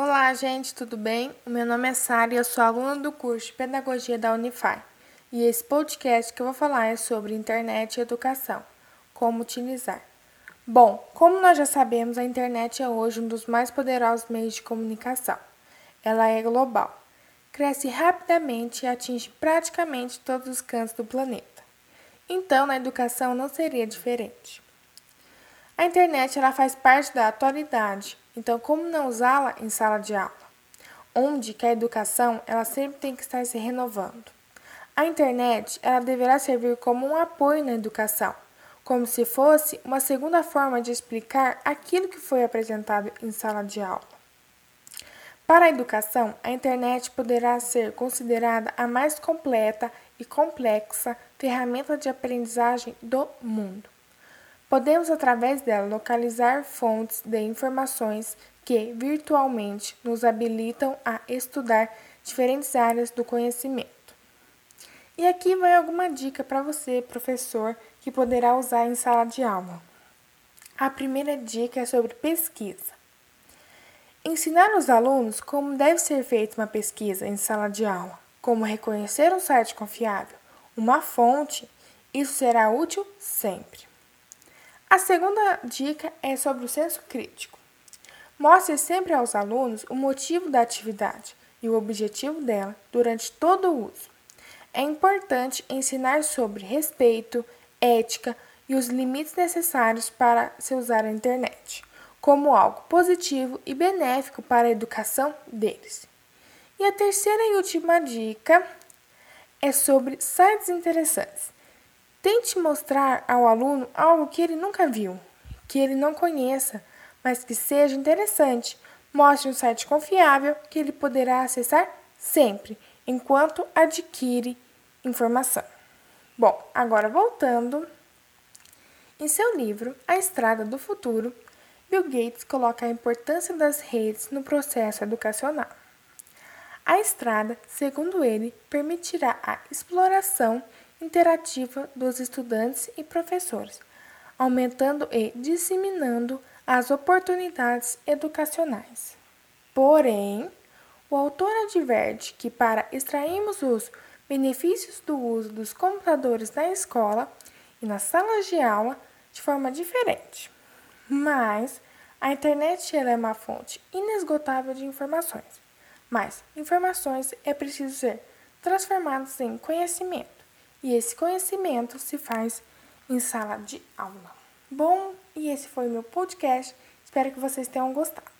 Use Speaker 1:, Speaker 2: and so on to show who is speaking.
Speaker 1: Olá, gente, tudo bem? O meu nome é Sara e eu sou aluna do curso de Pedagogia da Unify. E esse podcast que eu vou falar é sobre internet e educação, como utilizar. Bom, como nós já sabemos, a internet é hoje um dos mais poderosos meios de comunicação. Ela é global, cresce rapidamente e atinge praticamente todos os cantos do planeta. Então, na educação não seria diferente. A internet ela faz parte da atualidade então, como não usá-la em sala de aula? Onde que a educação ela sempre tem que estar se renovando. A internet ela deverá servir como um apoio na educação, como se fosse uma segunda forma de explicar aquilo que foi apresentado em sala de aula. Para a educação, a internet poderá ser considerada a mais completa e complexa ferramenta de aprendizagem do mundo. Podemos, através dela, localizar fontes de informações que virtualmente nos habilitam a estudar diferentes áreas do conhecimento. E aqui vai alguma dica para você, professor, que poderá usar em sala de aula. A primeira dica é sobre pesquisa. Ensinar os alunos como deve ser feita uma pesquisa em sala de aula, como reconhecer um site confiável, uma fonte, isso será útil sempre. A segunda dica é sobre o senso crítico. Mostre sempre aos alunos o motivo da atividade e o objetivo dela durante todo o uso. É importante ensinar sobre respeito, ética e os limites necessários para se usar a internet, como algo positivo e benéfico para a educação deles. E a terceira e última dica é sobre sites interessantes. Tente mostrar ao aluno algo que ele nunca viu, que ele não conheça, mas que seja interessante. Mostre um site confiável que ele poderá acessar sempre, enquanto adquire informação. Bom, agora voltando. Em seu livro A Estrada do Futuro, Bill Gates coloca a importância das redes no processo educacional. A estrada, segundo ele, permitirá a exploração interativa dos estudantes e professores, aumentando e disseminando as oportunidades educacionais. Porém, o autor adverte que para extrairmos os benefícios do uso dos computadores na escola e nas salas de aula de forma diferente. Mas a internet é uma fonte inesgotável de informações. Mas informações é preciso ser transformadas em conhecimento e esse conhecimento se faz em sala de aula. Bom, e esse foi o meu podcast. Espero que vocês tenham gostado.